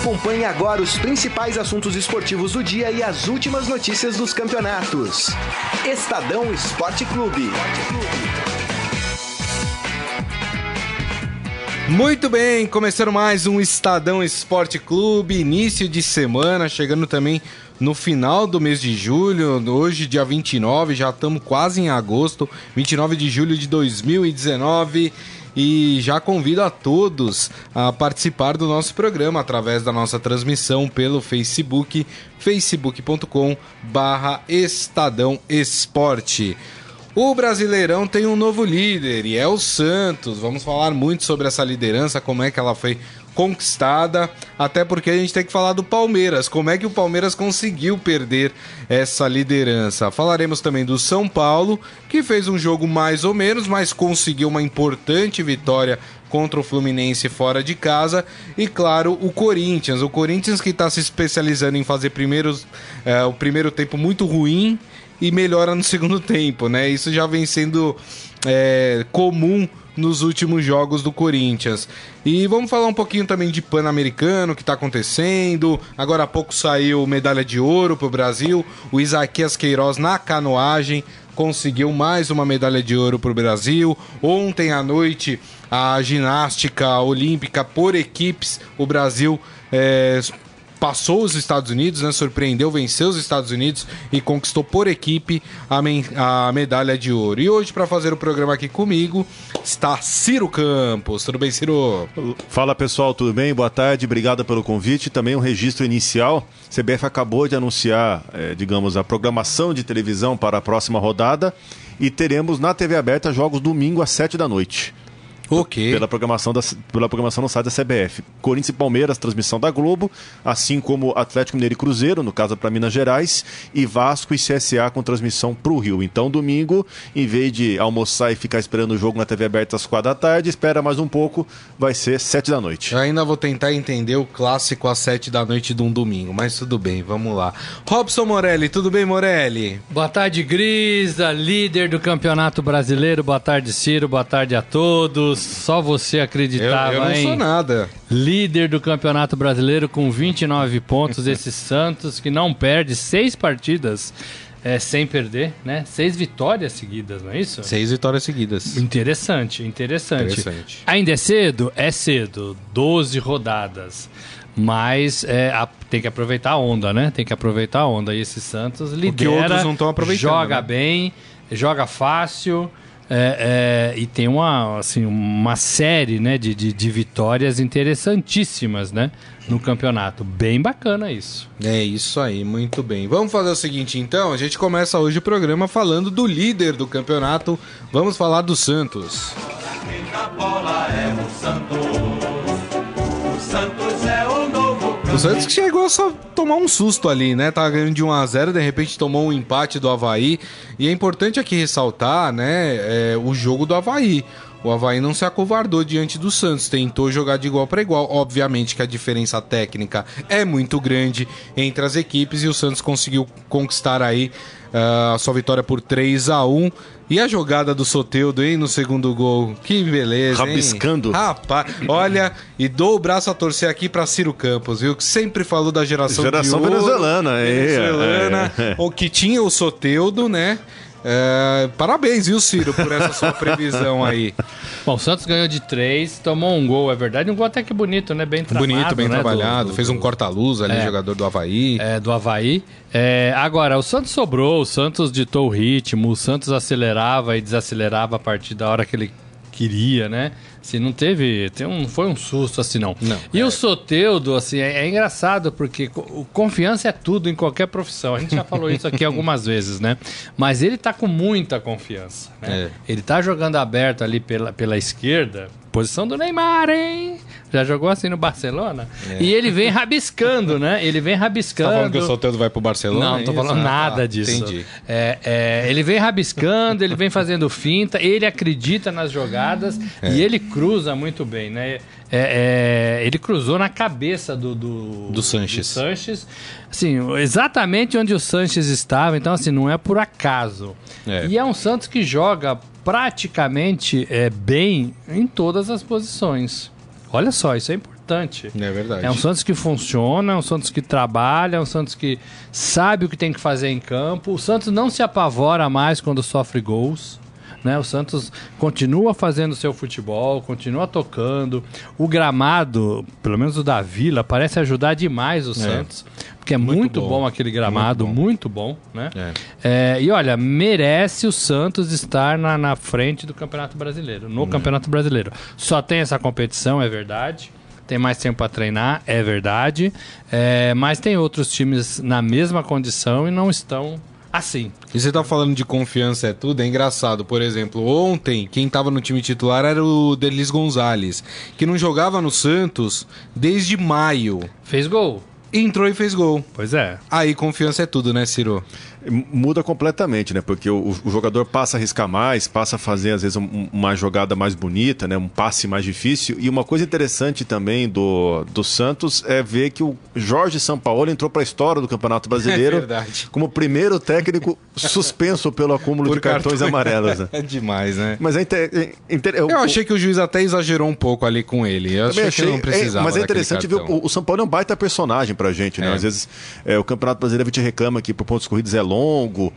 Acompanhe agora os principais assuntos esportivos do dia e as últimas notícias dos campeonatos. Estadão Esporte Clube. Muito bem, começando mais um Estadão Esporte Clube, início de semana, chegando também no final do mês de julho, hoje dia 29, já estamos quase em agosto, 29 de julho de 2019 e já convido a todos a participar do nosso programa através da nossa transmissão pelo Facebook, facebook.com barra Estadão Esporte. O Brasileirão tem um novo líder e é o Santos. Vamos falar muito sobre essa liderança, como é que ela foi conquistada, até porque a gente tem que falar do Palmeiras, como é que o Palmeiras conseguiu perder essa liderança. Falaremos também do São Paulo, que fez um jogo mais ou menos, mas conseguiu uma importante vitória contra o Fluminense fora de casa e claro o Corinthians, o Corinthians que está se especializando em fazer primeiros, é, o primeiro tempo muito ruim e melhora no segundo tempo, né? Isso já vem sendo é, comum nos últimos jogos do Corinthians. E vamos falar um pouquinho também de Pan-Americano, que está acontecendo. Agora há pouco saiu medalha de ouro para o Brasil. O Isaquias Queiroz na canoagem conseguiu mais uma medalha de ouro para o Brasil. Ontem à noite, a ginástica olímpica por equipes, o Brasil é, passou os Estados Unidos, né, surpreendeu, venceu os Estados Unidos e conquistou por equipe a, a medalha de ouro. E hoje, para fazer o programa aqui comigo, está Ciro Campos. Tudo bem, Ciro? Fala pessoal, tudo bem? Boa tarde, obrigado pelo convite. Também um registro inicial. CBF acabou de anunciar, é, digamos, a programação de televisão para a próxima rodada e teremos na TV aberta jogos domingo às 7 da noite. Ok. Pela programação, da, pela programação no site da CBF. Corinthians e Palmeiras, transmissão da Globo, assim como Atlético Mineiro e Cruzeiro, no caso para Minas Gerais, e Vasco e CSA com transmissão para o Rio. Então, domingo, em vez de almoçar e ficar esperando o jogo na TV aberta às quatro da tarde, espera mais um pouco, vai ser sete da noite. Eu ainda vou tentar entender o clássico às sete da noite de um domingo, mas tudo bem, vamos lá. Robson Morelli, tudo bem, Morelli? Boa tarde, Grisa, líder do Campeonato Brasileiro. Boa tarde, Ciro. Boa tarde a todos só você acreditava, eu, eu não hein? sou nada. Líder do Campeonato Brasileiro com 29 pontos, esse Santos que não perde seis partidas é, sem perder, né? Seis vitórias seguidas, não é isso? Seis vitórias seguidas. Interessante, interessante. Interessante. Ainda é cedo? É cedo. 12 rodadas. Mas é, a, tem que aproveitar a onda, né? Tem que aproveitar a onda. E esse Santos lidera, outros não estão aproveitando, joga né? bem, joga fácil. É, é, e tem uma, assim, uma série né, de, de, de vitórias interessantíssimas né, no campeonato. Bem bacana isso. É isso aí, muito bem. Vamos fazer o seguinte então, a gente começa hoje o programa falando do líder do campeonato. Vamos falar do Santos. O Santos que chegou só tomar um susto ali, né? Tava ganhando de 1 a 0 de repente tomou um empate do Havaí. E é importante aqui ressaltar, né, é, o jogo do Havaí. O Havaí não se acovardou diante do Santos, tentou jogar de igual para igual. Obviamente que a diferença técnica é muito grande entre as equipes e o Santos conseguiu conquistar aí uh, a sua vitória por 3 a 1 E a jogada do Soteudo, hein, no segundo gol. Que beleza, hein? Rabiscando. Rapaz, olha, e dou o braço a torcer aqui para Ciro Campos, viu? Que sempre falou da geração, Geração ouro, venezuelana, é, venezuelana, é. o que tinha o Soteudo, né? É, parabéns, viu, Ciro, por essa sua previsão aí. Bom, o Santos ganhou de três, tomou um gol, é verdade. Um gol até que bonito, né? Bem trabalhado. Bonito, bem né? trabalhado. Do- do- Fez um corta-luz ali, É. jogador do Havaí. É, do Havaí. É, agora, o Santos sobrou, o Santos ditou o ritmo, o Santos acelerava e desacelerava a partir da hora que ele queria, né? Assim, não teve. Tem um, foi um susto assim, não. Não, e o Soteudo, assim, é, é engraçado porque confiança é tudo em qualquer profissão. A gente já falou isso aqui algumas vezes, né? Mas ele tá com muita confiança. Né? É. Ele tá jogando aberto ali pela, pela esquerda. Posição do Neymar, hein? Já jogou assim no Barcelona? E ele vem rabiscando, né? Ele vem rabiscando. É. Tá falando que o Soteldo vai pro Barcelona? Não, não tô é falando isso? Ah, nada tá. disso. Entendi. É, é, ele vem rabiscando, ele vem fazendo finta, ele acredita nas jogadas É. e ele cruza muito bem, né? É, é, ele cruzou na cabeça do, do, Do Sanches. do Sanches. Assim, exatamente onde o Sanches estava, então assim, não é por acaso. É. E é um Santos que joga praticamente é, bem em todas as posições. Olha só, isso é importante. É verdade. É um Santos que funciona, é um Santos que trabalha, é um Santos que sabe o que tem que fazer em campo. O Santos não se apavora mais quando sofre gols. Né? O Santos continua fazendo seu futebol, continua tocando. O gramado, pelo menos o da Vila, parece ajudar demais o Santos. Porque é muito, Muito bom. bom. aquele gramado, Muito muito bom, né? É. É, e olha, merece o Santos estar na, na frente do Campeonato Brasileiro, no Campeonato Brasileiro. Só tem essa competição, é verdade. Tem mais tempo para treinar, é verdade. É, mas tem outros times na mesma condição e não estão assim. E você tá falando de confiança é tudo, é engraçado. Por exemplo, ontem, quem tava no time titular era o Delis Gonzalez, que não jogava no Santos desde maio. Fez gol. Entrou e fez gol. Pois é. Aí confiança é tudo, né, Ciro? Muda completamente, né? Porque o, o jogador passa a arriscar mais, passa a fazer, às vezes, um- uma jogada mais bonita, né? Um passe mais difícil. E uma coisa interessante também do, do Santos é ver que o Jorge Sampaoli entrou para a história do Campeonato Brasileiro É como o primeiro técnico suspenso pelo acúmulo de cartões amarelos. Né? É demais, né? Mas é, inte- é inte- Eu achei que o juiz até exagerou um pouco ali com ele. Eu Também achei que não é, precisava. mas é interessante ver cartão. o, o São Paulo é um baita personagem pra gente, né? É. Às vezes é, o Campeonato Brasileiro a gente reclama que por pontos corridos é longo,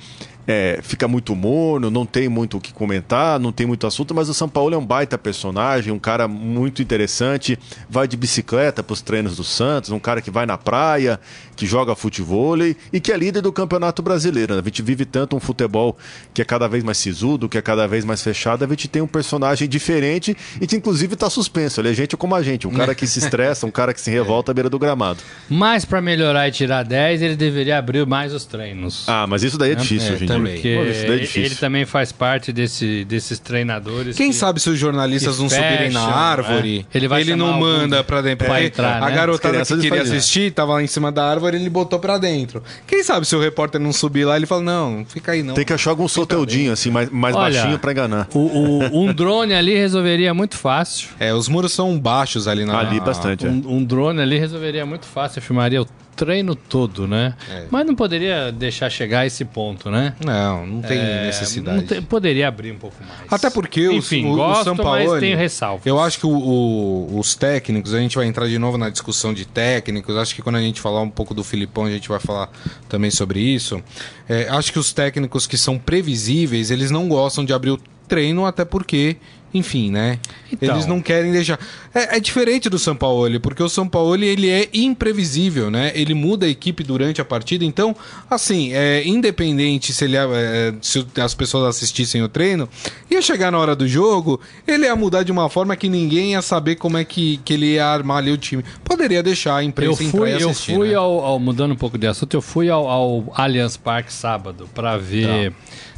é, fica muito morno, não tem muito o que comentar, não tem muito assunto, mas o São Paulo é um baita personagem, um cara muito interessante, vai de bicicleta pros treinos do Santos, um cara que vai na praia, que joga futebol e que é líder do Campeonato Brasileiro. né? A gente vive tanto um futebol que é cada vez mais sisudo, que é cada vez mais fechado, a gente tem um personagem diferente e que inclusive está suspenso. Ele é gente como a gente, um cara que se estressa, um cara que se revolta à beira do gramado. Mas para melhorar e tirar 10, ele deveria abrir mais os treinos. Ah, mas isso daí é difícil É, dia. Também. Porque Pô, isso daí é ele, difícil. ele também faz parte desse, desses treinadores. Quem que- sabe se os jornalistas não subirem na fecham, árvore, é. Ele vai não chamar manda pra dentro. pra entrar, a né? garotada As que queria assistir tava lá em cima da árvore, ele botou pra dentro. Quem sabe se o repórter não subir lá, ele fala, não, fica aí não. Tem que achar algum soteudinho, assim, mais, mais Olha, baixinho pra enganar. O, o- um drone ali resolveria muito fácil. É, os muros são baixos ali na... Ali bastante, é. Um, um drone ali resolveria muito fácil, filmaria o treino todo, né? É. Mas não poderia deixar chegar a esse ponto, né? Não, não tem É, necessidade. não tem- poderia abrir um pouco mais. Até porque o- Enfim, o, o, gosto, São mas Paulo. tenho ressalvas. Eu acho que o- o- os técnicos, a gente vai entrar de novo na discussão de técnicos. Acho que quando a gente falar um pouco do Filipão, a gente vai falar também sobre isso. É, acho que os técnicos que são previsíveis, eles não gostam de abrir o treino, até porque. Enfim, né? Então. Eles não querem deixar. É, é diferente do São Paulo, porque o São Paulo ele é imprevisível, né? Ele muda a equipe durante a partida. Então, assim, é, independente se, ele, é, se as pessoas assistissem o treino, ia chegar na hora do jogo, ele ia mudar de uma forma que ninguém ia saber como é que, que ele ia armar ali o time. Poderia deixar a Eu imprensa entrar fui, e eu assistir. fui né? ao, ao- Mudando um pouco de assunto, eu fui ao, ao Allianz Parque sábado para ver.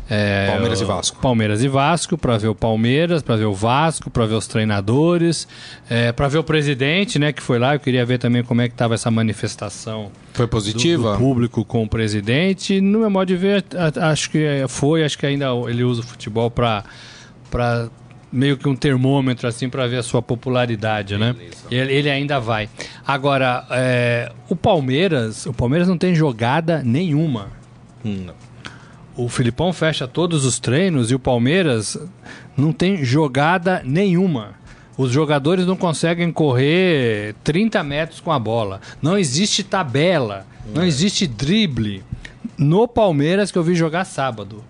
É. Palmeiras e Vasco. Palmeiras e Vasco, para ver o Palmeiras, para ver o Vasco, para ver os treinadores, é, para ver o presidente, né, que foi lá. Eu queria ver também como é que estava essa manifestação Foi do, positiva? do público com o presidente. No meu modo de ver, acho que foi, acho que ainda ele usa o futebol para para meio que um termômetro assim para ver a sua popularidade, né? Ele, ele ainda vai. Agora, é, o Palmeiras, o Palmeiras não tem jogada nenhuma. Hum, O Filipão fecha todos os treinos e o Palmeiras não tem jogada nenhuma. Os jogadores não conseguem correr 30 metros com a bola. Não existe tabela, não existe drible. No Palmeiras que eu vi jogar sábado.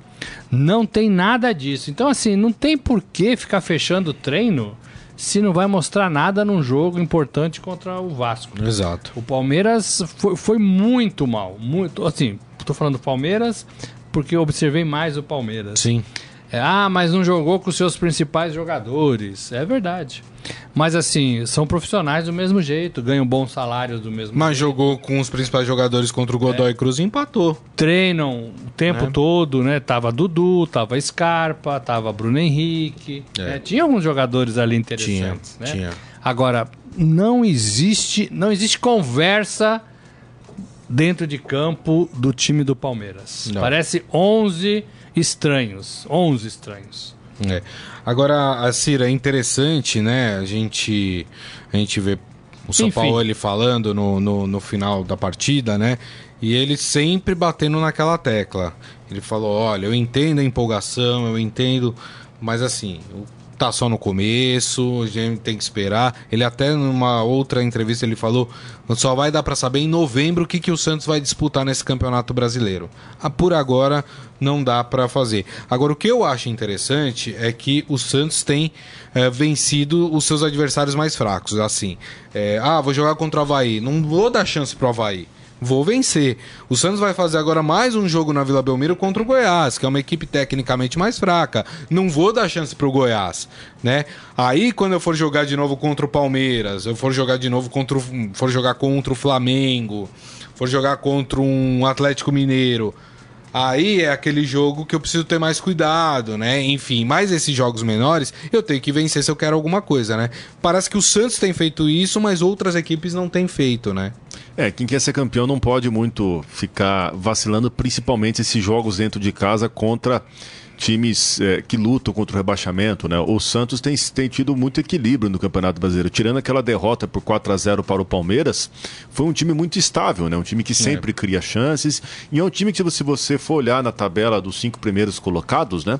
Não tem nada disso. Então, assim, não tem por que ficar fechando o treino se não vai mostrar nada num jogo importante contra o Vasco. Exato. O Palmeiras foi, foi muito mal. Muito, assim, tô falando do Palmeiras porque eu observei mais o Palmeiras. Sim. É, ah, mas não jogou com os seus principais jogadores. É verdade. Mas assim, são profissionais do mesmo jeito, ganham bons salários do mesmo Mas jeito. jogou com os principais jogadores contra o Godoy Cruz e empatou. Treinam o tempo todo, né? Tava Dudu, tava Scarpa, tava Bruno Henrique. É. né? Tinha alguns jogadores ali Tinha, interessantes, né? tinha. Agora, não existe, não existe conversa dentro de campo do time do Palmeiras. Não. Parece 11 estranhos, 11 estranhos. É. Agora, a Cira, é interessante, né? A gente, a gente vê o São Enfim. Paulo ele falando no, no, no final da partida, né? E ele sempre batendo naquela tecla. Ele falou: olha, eu entendo a empolgação, eu entendo, mas assim, o tá só no começo, a gente tem que esperar. Ele até numa outra entrevista ele falou, só vai dar para saber em novembro o que, que o Santos vai disputar nesse Campeonato Brasileiro. Ah, por agora não dá para fazer. Agora o que eu acho interessante é que o Santos tem é, vencido os seus adversários mais fracos, assim. É, ah, vou jogar contra o Havaí, não vou dar chance pro Havaí vou vencer. O Santos vai fazer agora mais um jogo na Vila Belmiro contra o Goiás, que é uma equipe tecnicamente mais fraca. Não vou dar chance pro Goiás, né? Aí quando eu for jogar de novo contra o Palmeiras, eu for jogar de novo contra o, for jogar contra o Flamengo, for jogar contra um Atlético Mineiro, Aí é aquele jogo que eu preciso ter mais cuidado, né? Enfim, mais esses jogos menores, eu tenho que vencer se eu quero alguma coisa, né? Parece que o Santos tem feito isso, mas outras equipes não têm feito, né? É, quem quer ser campeão não pode muito ficar vacilando, principalmente esses jogos dentro de casa contra times é, que lutam contra o rebaixamento, né? O Santos tem, tem tido muito equilíbrio no Campeonato Brasileiro. Tirando aquela derrota por 4 a 0 para o Palmeiras, foi um time muito estável, né? Um time que é. sempre é. cria chances. E é um time que, se você for olhar na tabela dos cinco primeiros colocados, né?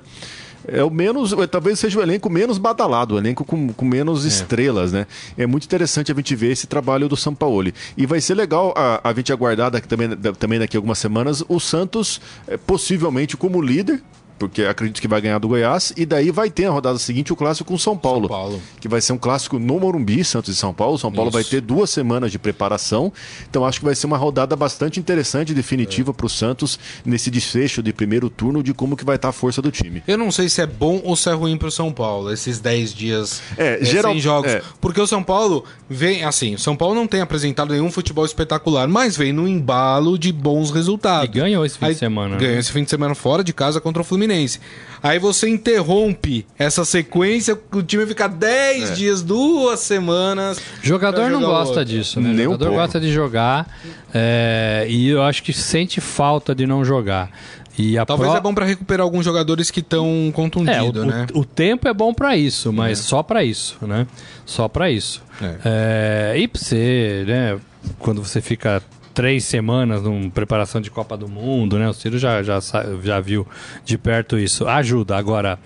É o menos, é, talvez seja o elenco menos badalado, o elenco com, com menos é. estrelas, né? É muito interessante a gente ver esse trabalho do Sampaoli. E vai ser legal a, a gente aguardar daqui, também, também daqui a algumas semanas o Santos, é, possivelmente como líder, porque acredito que vai ganhar do Goiás, e daí vai ter a rodada seguinte o clássico com São Paulo, São Paulo. que vai ser um clássico no Morumbi, Santos e São Paulo. São Paulo Isso. vai ter duas semanas de preparação, então acho que vai ser uma rodada bastante interessante e definitiva é. para o Santos nesse desfecho de primeiro turno de como que vai estar tá a força do time. Eu não sei se é bom ou se é ruim para o São Paulo, esses 10 dias é, é, geral... sem jogos, é. porque o São Paulo vem, assim, o São Paulo não tem apresentado nenhum futebol espetacular, mas vem no embalo de bons resultados. E ganhou esse fim Aí, de semana. Ganhou né? esse fim de semana fora de casa contra o Fluminense. Fluminense. Aí você interrompe essa sequência, o time fica 10 é. dias, duas semanas. Jogador não gosta outro. disso, né? Nem jogador um gosta de jogar é, e eu acho que sente falta de não jogar. E Talvez pro... é bom para recuperar alguns jogadores que estão contundidos, é, né? O, o, tempo é bom para isso, mas é. só para isso, né? Só para isso. É. é. e pra você, né? Quando você fica três semanas numa preparação de Copa do Mundo, né? O Ciro já, já, já viu de perto isso. Ajuda. Agora,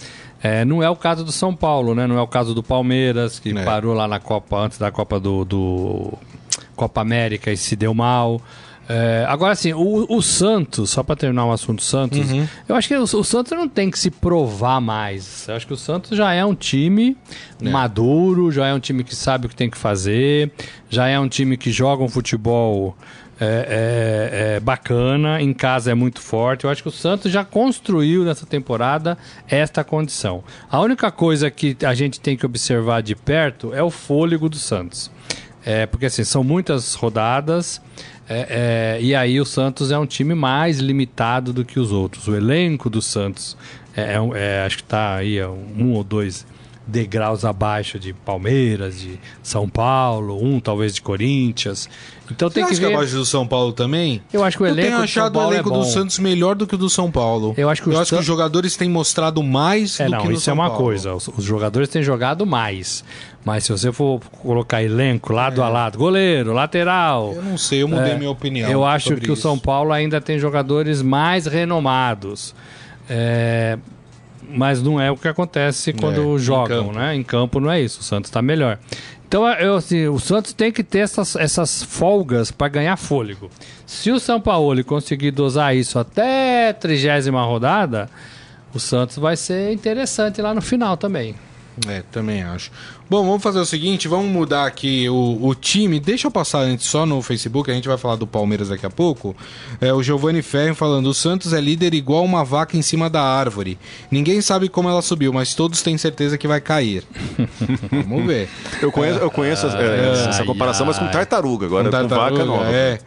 é, não é o caso do São Paulo, né? Não é o caso do Palmeiras, que é. parou lá na Copa, antes da Copa do, do Copa América e se deu mal. É, agora, assim, o, o, Santos, só para terminar o assunto Santos, uhum. eu acho que o, o, Santos não tem que se provar mais. Eu acho que o Santos já é um time é. maduro, já é um time que sabe o que tem que fazer, já é um time que joga um futebol é, é, é, bacana, em casa é muito forte. Eu acho que o Santos já construiu nessa temporada esta condição. A única coisa que a gente tem que observar de perto é o fôlego do Santos. É, porque assim, são muitas rodadas. É, é, e aí o Santos é um time mais limitado do que os outros. O elenco do Santos é, é, é acho que está aí um ou dois degraus abaixo de Palmeiras, de São Paulo, um talvez de Corinthians. Então Você tem que ver. que abaixo do São Paulo também? Eu acho que o elenco. Eu tenho achado o elenco é do Santos melhor do que o do São Paulo. Eu acho que, eu acho que os jogadores têm mostrado mais é, do não, que no isso São é uma Paulo. coisa. Os, os, jogadores têm jogado mais. Mas se você for colocar elenco lado é. a lado, goleiro, lateral. Eu não sei, eu mudei é, minha opinião. Eu acho que isso. o São Paulo ainda tem jogadores mais renomados. É, mas não é o que acontece quando é, jogam, em né? Em campo não é isso. O Santos está melhor. Então, eu, assim, o Santos tem que ter essas, essas folgas para ganhar fôlego. Se o São Paulo conseguir dosar isso até a trigésima rodada, o Santos vai ser interessante lá no final também. É, também acho. Bom, vamos fazer o seguinte, vamos mudar aqui o, o, time. Deixa eu passar antes só no Facebook, a gente vai falar do Palmeiras daqui a pouco. É, o Giovanni Ferro falando: o Santos é líder igual uma vaca em cima da árvore. Ninguém sabe como ela subiu, mas todos têm certeza que vai cair. vamos ver. Eu conheço, eu conheço é, essa comparação, mas com tartaruga. Agora com, tartaruga, com vaca nova. É.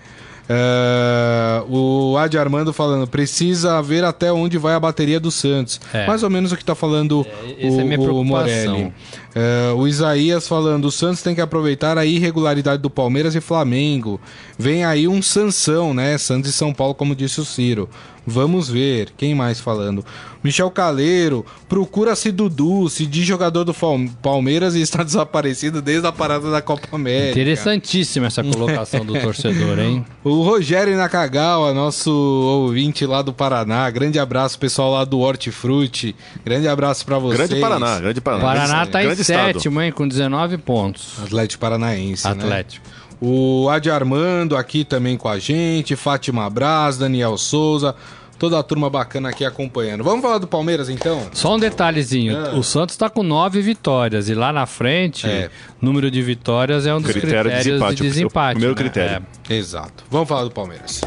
É, o Adi Armando falando, precisa ver até onde vai a bateria do Santos. É. Mais ou menos o que está falando é, o, é o Morelli. É, o Isaías falando, o Santos tem que aproveitar a irregularidade do Palmeiras e Flamengo. Vem aí um Sansão, né? Santos e São Paulo, como disse o Ciro. Vamos ver. Quem mais falando? Michel Caleiro, procura-se Dudu, se de jogador do Palmeiras e está desaparecido desde a parada da Copa América. Interessantíssima essa colocação do torcedor, hein? O Rogério Nakagawa, nosso ouvinte lá do Paraná. Grande abraço, pessoal lá do Hortifruti. Grande abraço pra vocês. Grande Paraná, grande Paraná. Paraná tá em grande estado. Sétimo, hein? Com 19 pontos. Atlético Paranaense, né? Atlético. O Adi Armando aqui também com a gente, Fátima Braz, Daniel Souza, toda a turma bacana aqui acompanhando. Vamos falar do Palmeiras então? Só um detalhezinho: Ah. o Santos tá com nove vitórias e lá na frente, É. número de vitórias é um dos Critério de critérios desempate, de o desempate. primeiro né? critério. É. Exato. Vamos falar do Palmeiras.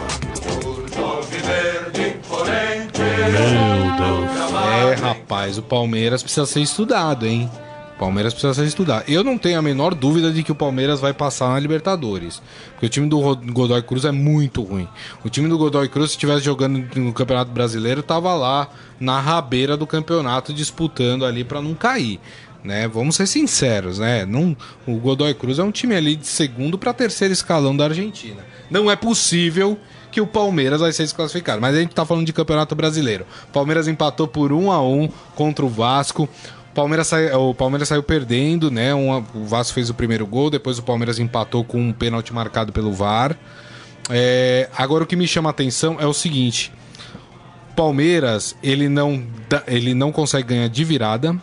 É, rapaz, o Palmeiras precisa ser estudado, hein? Palmeiras precisa ser estudado. Eu não tenho a menor dúvida de que o Palmeiras vai passar na Libertadores. Porque o time do Godoy Cruz é muito ruim. O time do Godoy Cruz, se estivesse jogando no Campeonato Brasileiro, tava lá na rabeira do campeonato disputando ali para não cair. Né? Vamos ser sinceros, né? Não, o Godoy Cruz é um time ali de segundo para terceiro escalão da Argentina. Não é possível que o Palmeiras vai ser desclassificado. Mas a gente tá falando de Campeonato Brasileiro. Palmeiras empatou por 1 a 1 contra o Vasco. O Palmeiras, sai- o Palmeiras saiu perdendo, né? Um o Vasco fez o primeiro gol, depois o Palmeiras empatou com um pênalti marcado pelo VAR. É, agora o que me chama a atenção é o seguinte: Palmeiras ele não, ele não consegue ganhar de virada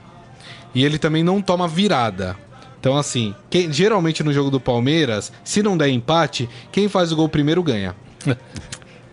e ele também não toma virada. Então, assim, quem- geralmente no jogo do Palmeiras, se não der empate, quem faz o gol primeiro ganha.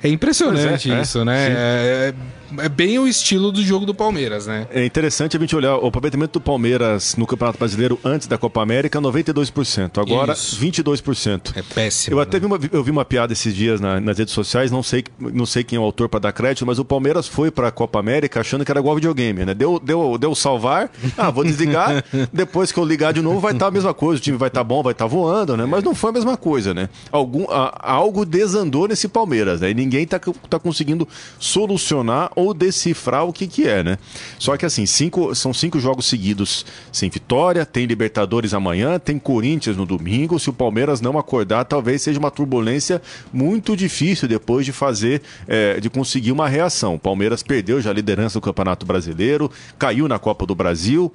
É impressionante é, é, isso, né? É, bem o estilo do jogo do Palmeiras, né? É interessante a gente olhar o aproveitamento do Palmeiras no Campeonato Brasileiro antes da Copa América, 92%. Agora, Isso. 22%. É péssimo. Eu até né? vi uma, eu vi uma piada esses dias na- nas redes sociais, não sei, não sei quem é o autor para dar crédito, mas o Palmeiras foi para a Copa América achando que era igual videogame, né? Deu, deu, deu salvar, ah, vou desligar, depois que eu ligar de novo vai estar a mesma coisa, o time vai estar bom, vai estar voando, né? Mas não foi a mesma coisa, né? Algum, a- algo desandou nesse Palmeiras, né? E ninguém tá, tá conseguindo solucionar ou decifrar o que que é, né? Só que assim, cinco, são cinco jogos seguidos sem vitória, tem Libertadores amanhã, tem Corinthians no domingo, se o Palmeiras não acordar, talvez seja uma turbulência muito difícil depois de fazer, é, de conseguir uma reação. O Palmeiras perdeu já a liderança do Campeonato Brasileiro, caiu na Copa do Brasil,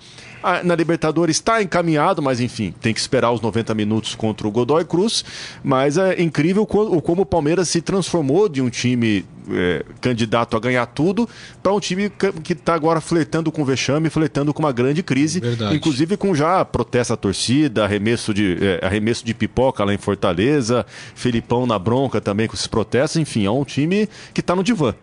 Ah, na Libertadores está encaminhado, mas enfim, tem que esperar os 90 minutos contra o Godoy Cruz, mas é incrível co- o como o Palmeiras se transformou de um time é, candidato a ganhar tudo para um time que está agora flertando com vexame, flertando com uma grande crise, Verdade. inclusive com já protesto à torcida, arremesso de, é, arremesso de pipoca lá em Fortaleza, Felipão na bronca também com esses protestos, enfim, é um time que está no divã.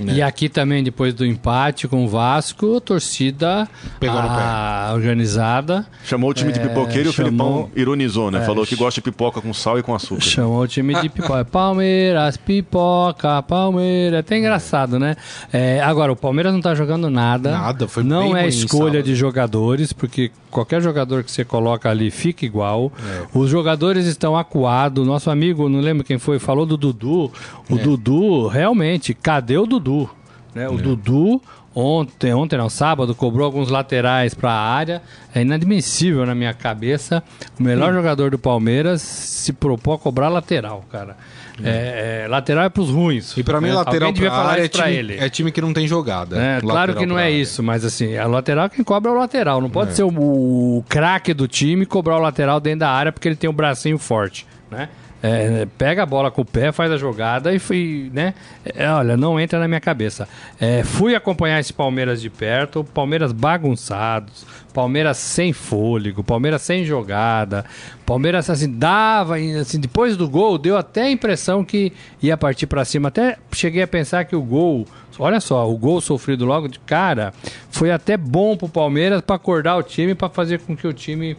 Né? E aqui também, depois do empate com o Vasco, a torcida a- organizada Chamou o time de É, pipoqueiro e o chamou- Felipão ironizou, né? É, Falou que gosta de pipoca com sal e com açúcar. chamou o time de pipoca. Palmeiras, pipoca, Palmeiras. É até engraçado, né? É, agora, o Palmeiras não tá jogando nada. Nada, foi Não é escolha sábado. de jogadores, porque qualquer jogador que você coloca ali fica igual. É. Os jogadores estão acuados. Nosso amigo, não lembro quem foi, falou do Dudu. O É. Dudu, realmente, cadê o Dudu? Né? O Dudu ontem, ontem não, sábado, cobrou alguns laterais para a área. É inadmissível na minha cabeça. O melhor jogador do Palmeiras se propôs a cobrar lateral, cara. É, é, lateral é pros ruins. E pra mim, né? lateral pra falar área é time, ele. é time que não tem jogada. É, claro que não é área. isso, mas assim, a lateral quem cobra é o lateral. Não pode ser o, o craque do time cobrar o lateral dentro da área porque ele tem um bracinho forte, né? É, pega a bola com o pé, faz a jogada e fui, né? É, olha, não entra na minha cabeça. É, fui acompanhar esse Palmeiras de perto, Palmeiras bagunçados, Palmeiras sem fôlego, Palmeiras sem jogada, Palmeiras assim dava, assim, depois do gol deu até a impressão que ia partir para cima. Até cheguei a pensar que o gol Olha só, o gol sofrido logo de cara foi até bom pro Palmeiras para acordar o time, para fazer com que o time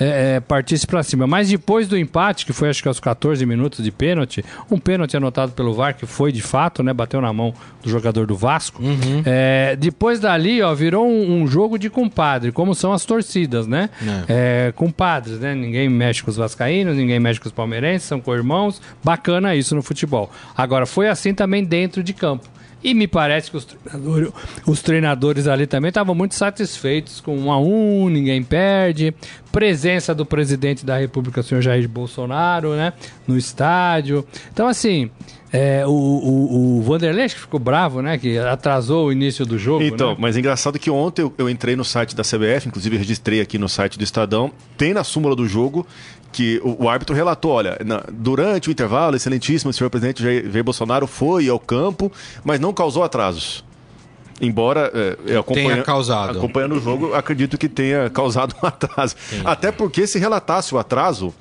é, é, partisse para cima. Mas depois do empate, que foi acho que aos 14 minutos de pênalti, um pênalti anotado pelo VAR, que foi de fato, né? Bateu na mão do jogador do Vasco. É, depois dali, ó, virou um, um jogo de compadre, como são as torcidas, né? É, compadres, né? Ninguém mexe com os vascaínos, ninguém mexe com os palmeirenses, são co-irmãos. Bacana isso no futebol. Agora, foi assim também dentro de campo. E me parece que os treinadores, os treinadores ali também estavam muito satisfeitos com um a um, ninguém perde. Presença do presidente da República, o senhor Jair Bolsonaro, né? No estádio. Então, assim, É, o, o, o Vanderlei acho que ficou bravo, né? Que atrasou o início do jogo. Então, né? mas é engraçado que ontem eu, eu entrei no site da CBF, inclusive registrei aqui no site do Estadão, tem na súmula do jogo que o, o árbitro relatou, olha, na- durante o intervalo, excelentíssimo senhor presidente Jair, Bolsonaro foi ao campo, mas não causou atrasos. Embora é, acompanha- Tenha causado. acompanhando o jogo, acredito que tenha causado um atraso. Até porque se relatasse o atraso,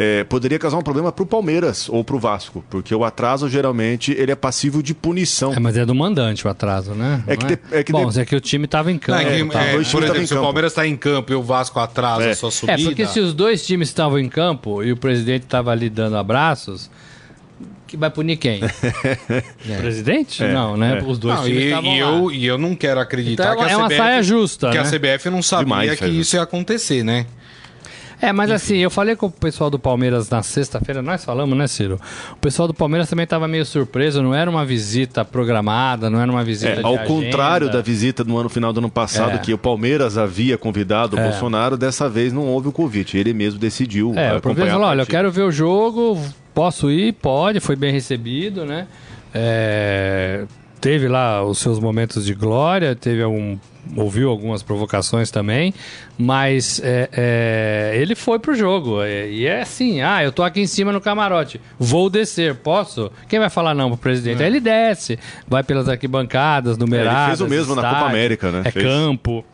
é, poderia causar um problema para o Palmeiras ou para o Vasco, porque o atraso geralmente ele é passível de punição. É, mas é do mandante o atraso, né? É que Não de- é que Bom, de- é que o time tava em Não, campo. é que, tá, é, por exemplo, em se o. Palmeiras está em campo e o Vasco atrasa É. a sua É, subida... porque se os dois times estavam em campo e o presidente estava ali dando abraços, que vai punir quem? O presidente? não, né? Os dois Não, times e, e lá. eu, e eu não quero acreditar Então que a é uma CBF, saia justa, que né? a CBF não sabia Demais, que isso ia acontecer, né? É, mas assim, eu falei com o pessoal do Palmeiras na sexta-feira, nós falamos, né, Ciro? O pessoal do Palmeiras também estava meio surpreso, não era uma visita programada, não era uma visita É, de ao agenda. contrário da visita no ano final do ano passado, É. que o Palmeiras havia convidado o Bolsonaro, dessa vez não houve o convite. Ele mesmo decidiu. É, o Palmeiras falou, olha, eu quero ver o jogo, posso ir? Pode, foi bem recebido, né? É, teve lá os seus momentos de glória, teve algum ouviu algumas provocações também, mas é, é, ele foi pro jogo é, e é assim, ah, eu tô aqui em cima no camarote, vou descer, posso? Quem vai falar não pro presidente? Aí ele desce, vai pelas arquibancadas, numeradas, É. o mesmo na Copa estádio, América, né? É Fez. campo.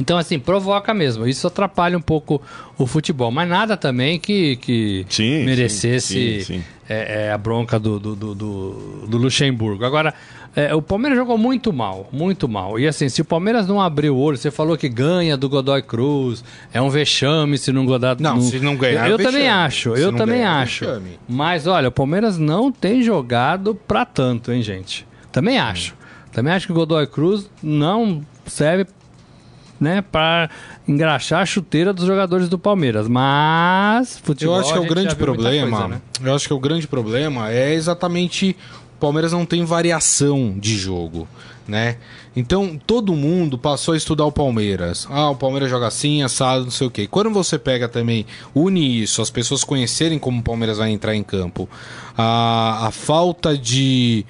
Então, assim, provoca mesmo. Isso atrapalha um pouco o futebol. Mas nada também que, que Sim, merecesse sim, sim, sim. é, é, a bronca do, do, do, do- do Luxemburgo. Agora, é, o Palmeiras jogou muito mal, muito mal. E assim, se o Palmeiras não abrir o olho, você falou que ganha do Godoy Cruz, é um vexame se não godar. Não, se não ganhar, Eu, é eu também acho, Se eu também ganhar, é acho. vexame. Mas olha, o Palmeiras não tem jogado pra tanto, hein, gente? Também acho. Também acho que o Godoy Cruz não serve né, para engraxar a chuteira dos jogadores do Palmeiras. Mas futebol Eu acho que é o grande problema. coisa, né? Eu acho que o grande problema é exatamente o Palmeiras não tem variação de jogo, né? Então todo mundo passou a estudar o Palmeiras. Ah, o Palmeiras joga assim, assado, não sei o quê. Quando você pega também, une isso, as pessoas conhecerem como o Palmeiras vai entrar em campo, a, a falta de,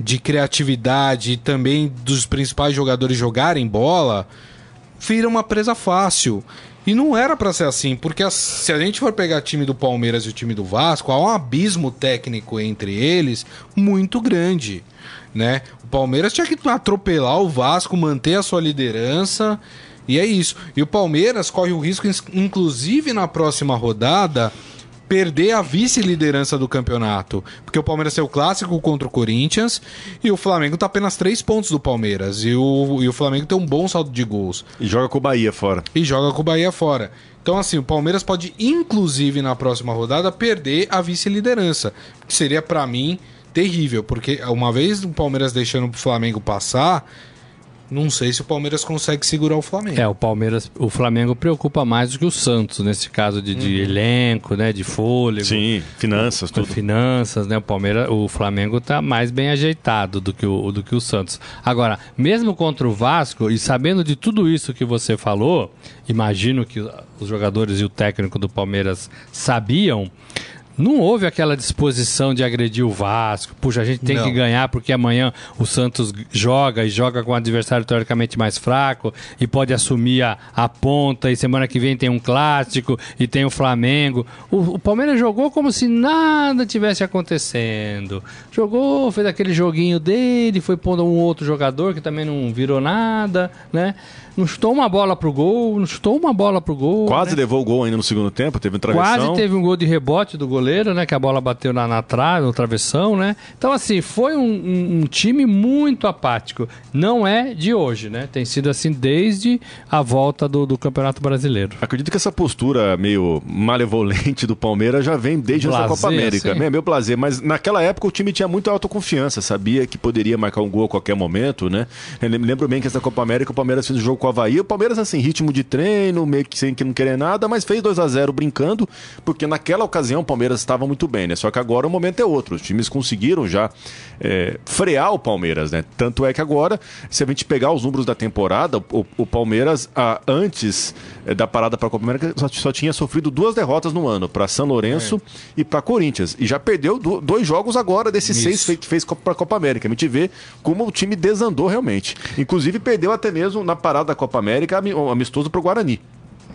de criatividade e também dos principais jogadores jogarem bola, vira uma presa fácil. E não era pra ser assim, porque se a gente for pegar o time do Palmeiras e o time do Vasco, há um abismo técnico entre eles muito grande, né? O Palmeiras tinha que atropelar o Vasco, manter a sua liderança, e é isso. E o Palmeiras corre o risco, inclusive na próxima rodada, perder a vice-liderança do campeonato. Porque o Palmeiras tem o clássico contra o Corinthians e o Flamengo tá apenas três pontos do Palmeiras. E o, e o Flamengo tem um bom saldo de gols E joga com o Bahia fora. e joga com o Bahia fora. Então, assim, o Palmeiras pode, inclusive, na próxima rodada, perder a vice-liderança. Que seria, pra mim, terrível. Porque uma vez o Palmeiras deixando o Flamengo passar, não sei se o Palmeiras consegue segurar o Flamengo. É, o Palmeiras, o Flamengo preocupa mais do que o Santos nesse caso de, de elenco, né, de fôlego. Sim, finanças, tudo. finanças, né? O Palmeiras, o Flamengo tá mais bem ajeitado do que o do que o Santos. Agora, mesmo contra o Vasco e sabendo de tudo isso que você falou, imagino que os jogadores e o técnico do Palmeiras sabiam. Não houve aquela disposição de agredir o Vasco. Puxa, a gente tem Não. que ganhar porque amanhã o Santos joga e joga com um adversário teoricamente mais fraco e pode assumir a, a ponta. E semana que vem tem um clássico e tem o Flamengo. O, o Palmeiras jogou como se nada tivesse acontecendo. Jogou, fez aquele joguinho dele, foi pondo um outro jogador que também não virou nada, né? Não chutou uma bola pro gol, não chutou uma bola pro gol. Quase né? levou o gol ainda no segundo tempo, teve um travessão. Quase teve um gol de rebote do goleiro, né? Que a bola bateu na, na trave, no travessão, né? Então, assim, foi um, um- um time muito apático. Não é de hoje, né? Tem sido assim desde a volta do, do Campeonato Brasileiro. Acredito que essa postura meio malevolente do Palmeiras já vem desde Blazer, Copa América. É meu prazer, mas naquela época o time tinha muita autoconfiança, sabia que poderia marcar um gol a qualquer momento, né? Eu lem- lembro bem que essa Copa América o Palmeiras fez um jogo com o Havaí. O Palmeiras, assim, ritmo de treino, meio que sem que não querer nada, mas fez 2 a 0 brincando, porque naquela ocasião o Palmeiras estava muito bem, né? Só que agora o momento é outro. Os times conseguiram já é, frear o Palmeiras, né? Tanto é que agora, se a gente pegar os números da temporada, o, o Palmeiras, ah, antes é, da parada para a Copa América, só, só, tinha sofrido duas derrotas no ano, para São Lourenço é. e para Corinthians. E já perdeu do, dois jogos agora desses Isso. seis feitos fez para a Copa América. A gente vê como o time desandou realmente. Inclusive, perdeu até mesmo na parada da Copa América amistoso para o Guarani.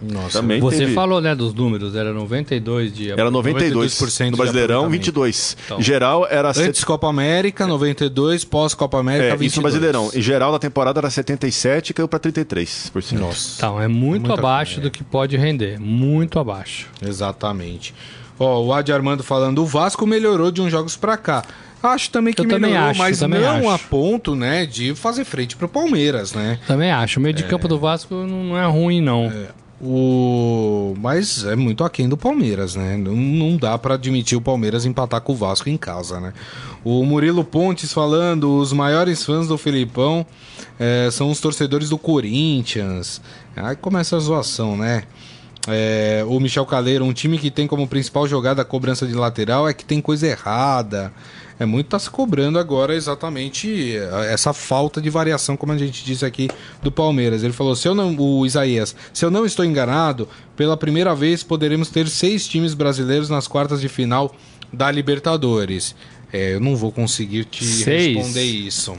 Nossa, Também você teve... falou, né, dos números, era 92 de Era 92, 92% no Brasileirão, 22. Então, geral era Antes set... Copa América, 92, pós Copa América, é, 22. Isso no Brasileirão. Em geral da temporada era 77 e caiu para 33%. Nossa. Então, é muito, abaixo do que pode render, muito abaixo. Exatamente. Ó, o Adi Armando falando, o Vasco melhorou de uns jogos para cá. Acho também que eu melhorou, também acho, mas não acho. a ponto, né, de fazer frente pro Palmeiras, né? Também acho. O meio de é... campo do Vasco não é ruim, não. É. O... Mas é muito aquém do Palmeiras, né? Não, não dá para admitir o Palmeiras empatar com o Vasco em casa, né? O Murilo Pontes falando, os maiores fãs do Felipão é, são os torcedores do Corinthians. Aí começa a zoação, né? É, o Michel Caleiro, um time que tem como principal jogada a cobrança de lateral é que tem coisa errada é muito tá se cobrando agora exatamente eh, essa falta de variação, como a gente disse aqui do Palmeiras. Ele falou: se eu não, o Isaías, se eu não estou enganado, pela primeira vez poderemos ter seis times brasileiros nas quartas de final da Libertadores. É, eu não vou conseguir te seis. responder isso.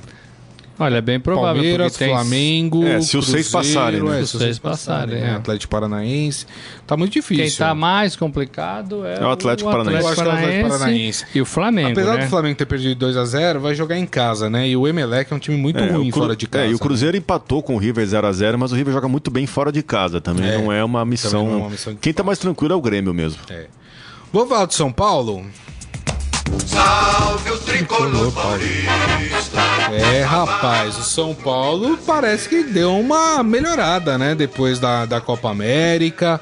Olha, é bem provável. Palmeiras, tem... Flamengo. É, se os seis passarem, né? É, se os seis passarem, é. Atlético Paranaense. Tá muito difícil. Quem tá mais complicado é, é o Atlético, o Atlético Paranaense. Paranaense, Paranaense. E o Flamengo. Apesar né? do Flamengo ter perdido 2 a 0 vai jogar em casa, né? E o Emelec é um time muito é, ruim fora de casa. É, e o Cruzeiro né? empatou com o River 0 a 0 mas o River joga muito bem fora de casa também. É, não é uma missão. É uma missão Quem tá mais tranquilo é o Grêmio mesmo. É. Vou falar do São Paulo. Salve o tricolor paulista. É, rapaz, o São Paulo parece que deu uma melhorada, né? Depois da, da Copa América.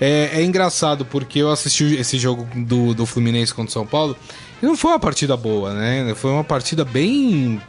É, é engraçado porque eu assisti esse jogo do, do Fluminense contra o São Paulo e não foi uma partida boa, né? Foi uma partida bem.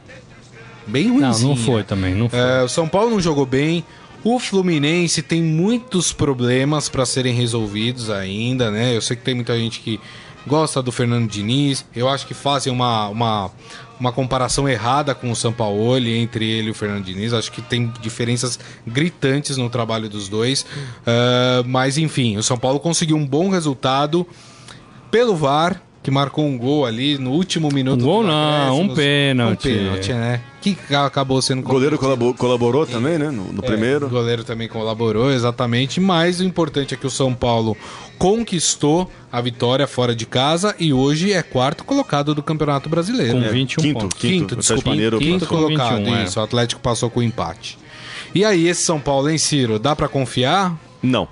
bem ruim. Não, não foi também. Não foi. É, o São Paulo não jogou bem. O Fluminense tem muitos problemas para serem resolvidos ainda, né? Eu sei que tem muita gente que gosta do Fernando Diniz. Eu acho que fazem uma, uma, uma comparação errada com o Sampaoli entre ele e o Fernando Diniz. Acho que tem diferenças gritantes no trabalho dos dois. Uh, mas enfim, o São Paulo conseguiu um bom resultado pelo VAR que marcou um gol ali no último minuto. Um gol não, um pênalti. Um pênalti, né? Que acabou sendo... O goleiro colaborou, colaborou também, né? No, no é, primeiro. O goleiro também colaborou, exatamente. Mas o importante é que o São Paulo conquistou a vitória fora de casa e hoje é quarto colocado do Campeonato Brasileiro. Com 21 quinto, pontos. Quinto, quinto desculpa. Quinto, quinto colocado, 21, é. isso. É. O Atlético passou com empate. E aí, esse São Paulo, hein, Ciro? Dá para confiar? Não.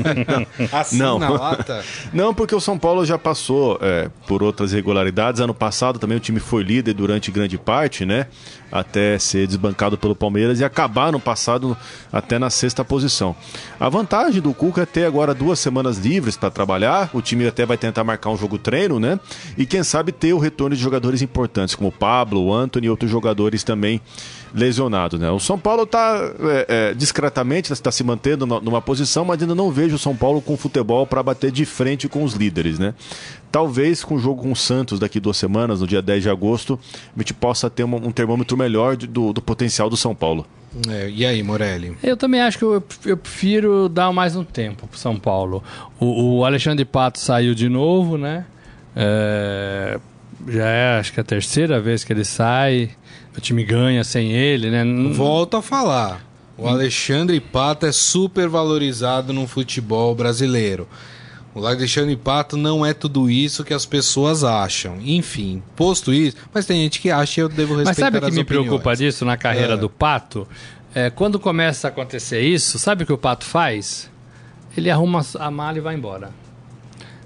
assim não. na lata? Não, porque o São Paulo já passou é, por outras irregularidades. Ano passado também o time foi líder durante grande parte, né? Até ser desbancado pelo Palmeiras e acabar no passado até na sexta posição. A vantagem do Cuca é ter agora duas semanas livres para trabalhar. O time até vai tentar marcar um jogo treino, né? E quem sabe ter o retorno de jogadores importantes, como o Pablo, o Anthony e outros jogadores também lesionados, né? O São Paulo está é, é, discretamente está se mantendo numa posição, mas ainda não vejo o São Paulo com futebol para bater de frente com os líderes, né? Talvez com o jogo com o Santos daqui duas semanas, no dia 10 de agosto, a gente possa ter um, um termômetro melhor do, do potencial do São Paulo. É, e aí, Morelli? Eu também acho que eu, eu prefiro dar mais um tempo para São Paulo. O, o, Alexandre Pato saiu de novo, né? É, já é acho que a terceira vez que ele sai o time ganha sem ele, né? Volto a falar. O Alexandre Pato é super valorizado no futebol brasileiro. O Alexandre Pato não é tudo isso que as pessoas acham. Enfim, posto isso, mas tem gente que acha e eu devo respeitar Mas sabe o que me opiniões. preocupa disso na carreira é. do Pato? É, quando começa a acontecer isso, sabe o que o Pato faz? Ele arruma a mala e vai embora.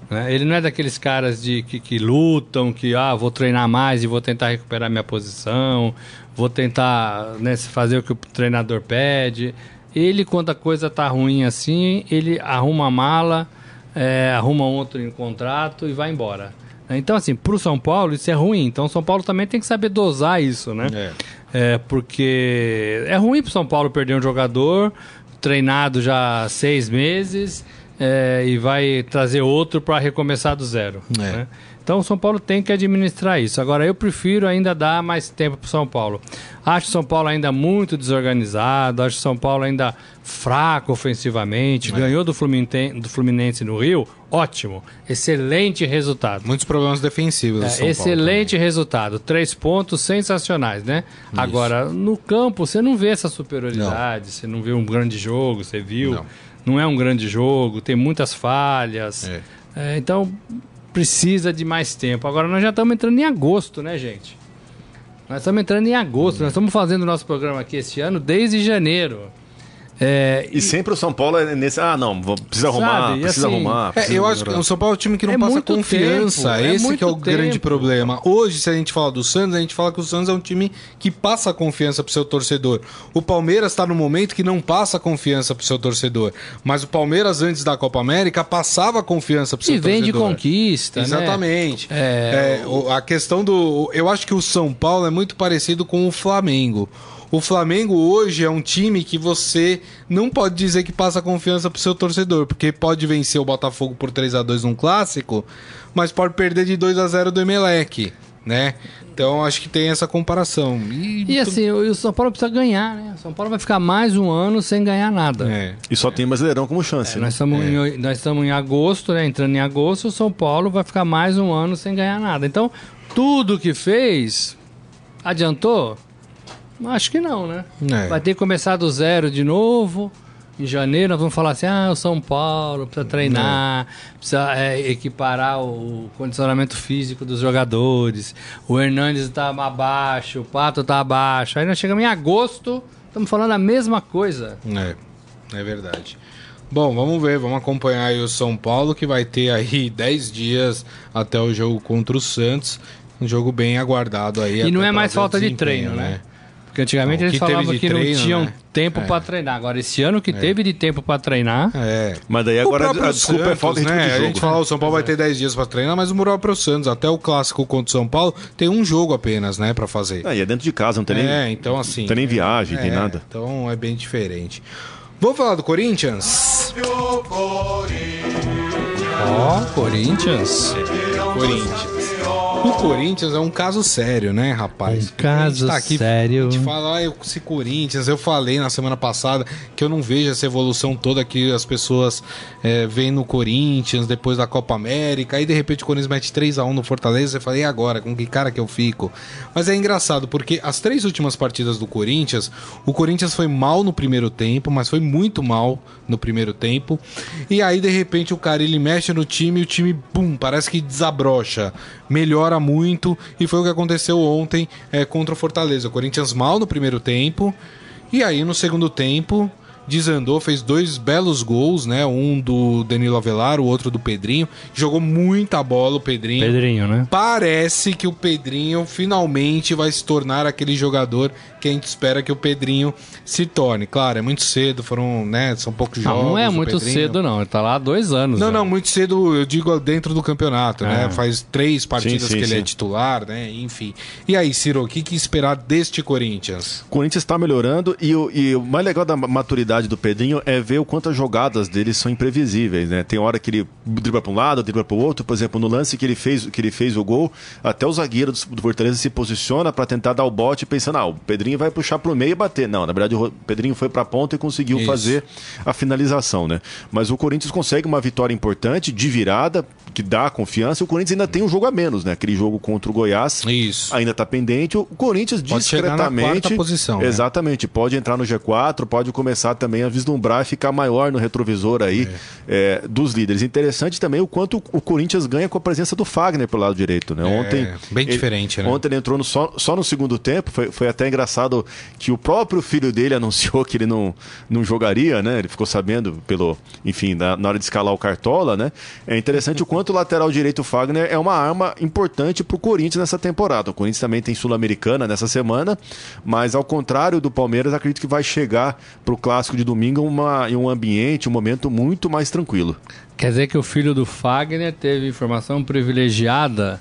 Né? Ele não é daqueles caras de, que, que, lutam, que ah, vou treinar mais e vou tentar recuperar minha posição, vou tentar né, fazer o que o treinador pede. Ele, quando a coisa tá ruim assim, ele arruma a mala, é, arruma outro em contrato e vai embora. Então, assim, para o São Paulo isso é ruim. Então, o São Paulo também tem que saber dosar isso, né? É. é porque é ruim para o São Paulo perder um jogador treinado já há seis meses é, e vai trazer outro para recomeçar do zero. É. né? Então o São Paulo tem que administrar isso. Agora eu prefiro ainda dar mais tempo para o São Paulo. Acho São Paulo ainda muito desorganizado, acho São Paulo ainda fraco ofensivamente. Ganhou do Fluminense, do Fluminense no Rio, ótimo, excelente resultado. Muitos problemas defensivos. É, São Paulo excelente resultado. Três pontos sensacionais, né? Agora, no campo, você não vê essa superioridade, você não vê um grande jogo, você viu. Não. Não, é um grande jogo, tem muitas falhas. É. É, então, precisa de mais tempo. Agora, nós já estamos entrando em agosto, né, gente? Nós estamos entrando em agosto. Nós estamos fazendo o nosso programa aqui esse ano desde janeiro. É, E sempre o São Paulo é nesse. Ah, não, precisa Sabe, arrumar, e precisa assim, arrumar. É, precisa eu acho que o São Paulo é um time que não É passa muito confiança. tempo, é Esse que é o muito grande tempo. problema. Hoje, se a gente fala do Santos, a gente fala que o Santos é um time que passa confiança pro seu torcedor. O Palmeiras está no momento que não passa confiança pro seu torcedor. Mas o Palmeiras, antes da Copa América, passava confiança pro seu e vem de torcedor. conquista, né? Exatamente. É, É, o- a questão do. Eu acho que o São Paulo é muito parecido com o Flamengo. O Flamengo hoje é um time que você não pode dizer que passa confiança pro seu torcedor, porque pode vencer o Botafogo por 3 a 2 num clássico, mas pode perder de 2 a 0 do Emelec, né? Então acho que tem essa comparação. E, E assim, o São Paulo precisa ganhar, né? O São Paulo vai ficar mais um ano sem ganhar nada. é. E só tem Brasileirão como chance, né? Nós estamos em, nós estamos em agosto, né? Entrando em agosto, o São Paulo vai ficar mais um ano sem ganhar nada. Então, tudo que fez adiantou? Acho que não, né? É. Vai ter que começar do zero de novo. Em janeiro nós vamos falar assim: ah, o São Paulo precisa treinar, precisa é, equiparar o condicionamento físico dos jogadores. O Hernandes está abaixo, o Pato está abaixo. Aí nós chegamos em agosto, estamos falando a mesma coisa. É, é verdade. Bom, vamos ver, vamos acompanhar aí o São Paulo, que vai ter aí 10 dias até o jogo contra o Santos. Um jogo bem aguardado aí. E não é mais falta de treino, né? Porque antigamente Não, o eles falavam de que treino, não tinham né? tempo É. pra treinar. Agora, esse ano que teve de tempo pra treinar, É. Mas daí agora a, a desculpa é falta de né? de A jogo. gente fala o São Paulo vai ter 10 dias pra treinar, mas o próprio Santos, até o clássico contra o São Paulo, tem um jogo apenas, né, pra fazer. Ah, e é dentro de casa, não tem nem. É, então assim. Não tem nem viagem, é, tem nada. Então é bem diferente. Vamos falar do Corinthians? ó, Corinthians. Corinthians. O Corinthians é um caso sério, né, rapaz? Um caso A gente sério. A gente fala, ah, eu- esse Corinthians, eu falei na semana passada que eu não vejo essa evolução toda que as pessoas é, veem no Corinthians depois da Copa América. Aí de repente o Corinthians mete 3x1 no Fortaleza. Você fala, e agora? Com que cara que eu fico? Mas é engraçado porque as três últimas partidas do Corinthians, o Corinthians foi mal no primeiro tempo, mas foi muito mal no primeiro tempo. E aí de repente o cara ele mexe no time e o time, bum, parece que desabrocha melhora muito e foi o que aconteceu ontem é, contra o Fortaleza. O Corinthians mal no primeiro tempo e aí no segundo tempo desandou, fez dois belos gols, né? Um do Danilo Avelar, o outro do Pedrinho. Jogou muita bola o Pedrinho. Pedrinho, né? Parece que o Pedrinho finalmente vai se tornar aquele jogador que a gente espera que o Pedrinho se torne. Claro, é muito cedo, foram, né? São poucos Não, jogos. não é o muito Pedrinho. cedo, não. Ele tá lá há dois anos. Não, já. não, muito cedo, eu digo dentro do campeonato, né? Ah. Faz três partidas Sim, sim, que ele é sim. titular, né? Enfim. E aí, Ciro, o que, que esperar deste Corinthians? O Corinthians está melhorando e o, e o mais legal da maturidade do Pedrinho é ver o quanto as jogadas dele são imprevisíveis, né? Tem hora que ele dribla para um lado, dribla para o outro. Por exemplo, no lance que ele fez, que ele fez o gol, até o zagueiro do, do Fortaleza se posiciona para tentar dar o bote, pensando, ah, o Pedrinho vai puxar para o meio e bater. Não, na verdade o Pedrinho foi para a ponta e conseguiu Isso. fazer a finalização, né? Mas o Corinthians consegue uma vitória importante de virada, que dá confiança. O Corinthians ainda tem um jogo a menos, né? Aquele jogo contra o Goiás Isso. ainda está pendente. O Corinthians Pode discretamente. posição, né? Exatamente. Pode entrar no G4, pode começar também a vislumbrar e ficar maior no retrovisor aí é, dos líderes. Interessante também o quanto o Corinthians ganha com a presença do Fagner pelo lado direito. Né? É, Ontem. bem ele- diferente, né? Ontem ele entrou no- só, só no segundo tempo. Foi, foi até engraçado que o próprio filho dele anunciou que ele não, não jogaria, né? Ele ficou sabendo pelo. Enfim, na, na hora de escalar o Cartola, né? É interessante o quanto o lateral direito Fagner é uma arma importante para o Corinthians nessa temporada. O Corinthians também tem Sul-Americana nessa semana, mas ao contrário do Palmeiras, acredito que vai chegar para o clássico de domingo uma, em um ambiente, um momento muito mais tranquilo. Quer dizer que o filho do Fagner teve informação privilegiada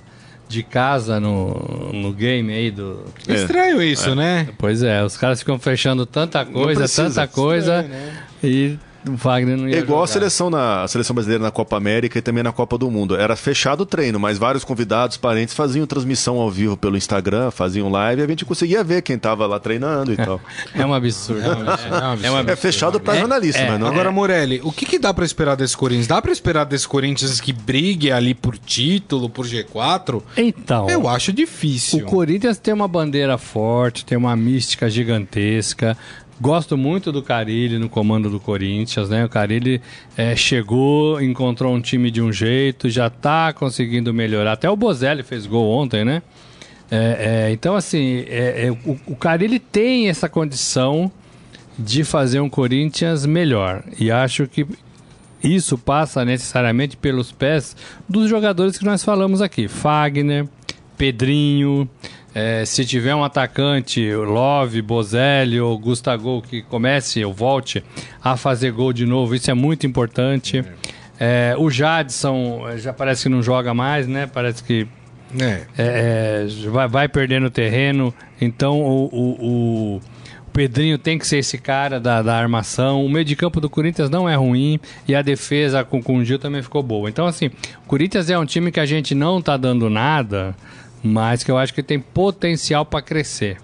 de casa no, no game aí do. É estranho isso, né? Pois é, os caras ficam fechando tanta coisa, precisa. tanta coisa Estranho, né? e o Fagner não ia É igual a jogar. seleção, na, a seleção brasileira na Copa América e também na Copa do Mundo. Era fechado o treino, mas vários convidados, parentes faziam transmissão ao vivo pelo Instagram, faziam live e a gente conseguia ver quem tava lá treinando e tal. É um absurdo. É um absurdo, é um absurdo. É um É fechado para jornalista, é, mas não. Agora, Morelli, o que, que dá pra esperar desse Corinthians? Dá pra esperar desse Corinthians que brigue ali por título, por G4? Então, Eu acho o difícil. Corinthians tem uma bandeira forte, tem uma mística gigantesca. Gosto muito do Carilli no comando do Corinthians, né? O Carilli é, chegou, encontrou um time de um jeito, já tá conseguindo melhorar. Até o Bozelli fez gol ontem, né? É, é, então, assim, é, é, o, o Carilli tem essa condição de fazer um Corinthians melhor. E acho que isso passa necessariamente pelos pés dos jogadores que nós falamos aqui. Fagner, Pedrinho, eh, se tiver um atacante, Love, Bozelli ou Gustavo que comece ou volte a fazer gol de novo, isso é muito importante. Eh, o Jadson eh, já parece que não joga mais, né? Parece que É. é, é, vai, vai perdendo terreno. Então o, o, o Pedrinho tem que ser esse cara da, da armação. O meio de campo do Corinthians não é ruim e a defesa com, com o Gil também ficou boa. Então, assim, o Corinthians é um time que a gente não tá dando nada, mas que eu acho que tem potencial para crescer.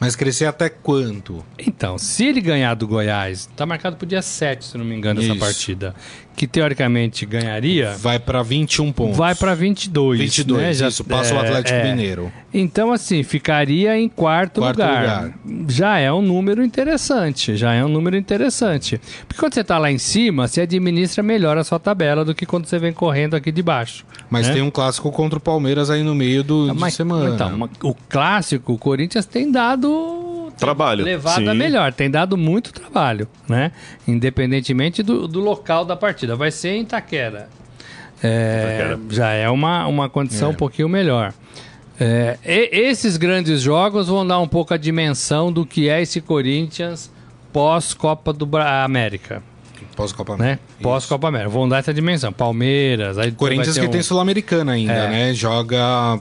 Mas crescer até quanto? Então, se ele ganhar do Goiás, tá marcado pro dia 7, se não me engano, essa Isso. partida, que teoricamente ganharia, Vai pra 21 pontos. vai para 22. 22, né? Já- isso. Passa o é, Atlético é. Mineiro. Então, assim, ficaria em quarto, Quarto lugar. lugar. Já é um número interessante. Já é um número interessante. Porque quando você tá lá em cima, você administra melhor a sua tabela do que quando você vem correndo aqui de baixo. Mas né? tem um clássico contra o Palmeiras aí no meio do, de Mas- semana. Então, o clássico, o Corinthians tem dado. Trabalho, Levado a sim. melhor, tem dado muito trabalho, né? Independentemente do, do local da partida. Vai ser em Itaquera. É, já é uma, uma condição É. um pouquinho melhor. É, e- esses grandes jogos vão dar um pouco a dimensão do que é esse Corinthians pós-Copa do Bra América, Pós-Copa né? América. Isso. Pós-Copa América. Vão dar essa dimensão. Palmeiras, aí Corinthians que ter tem um- Sul-Americana ainda, É. né? Joga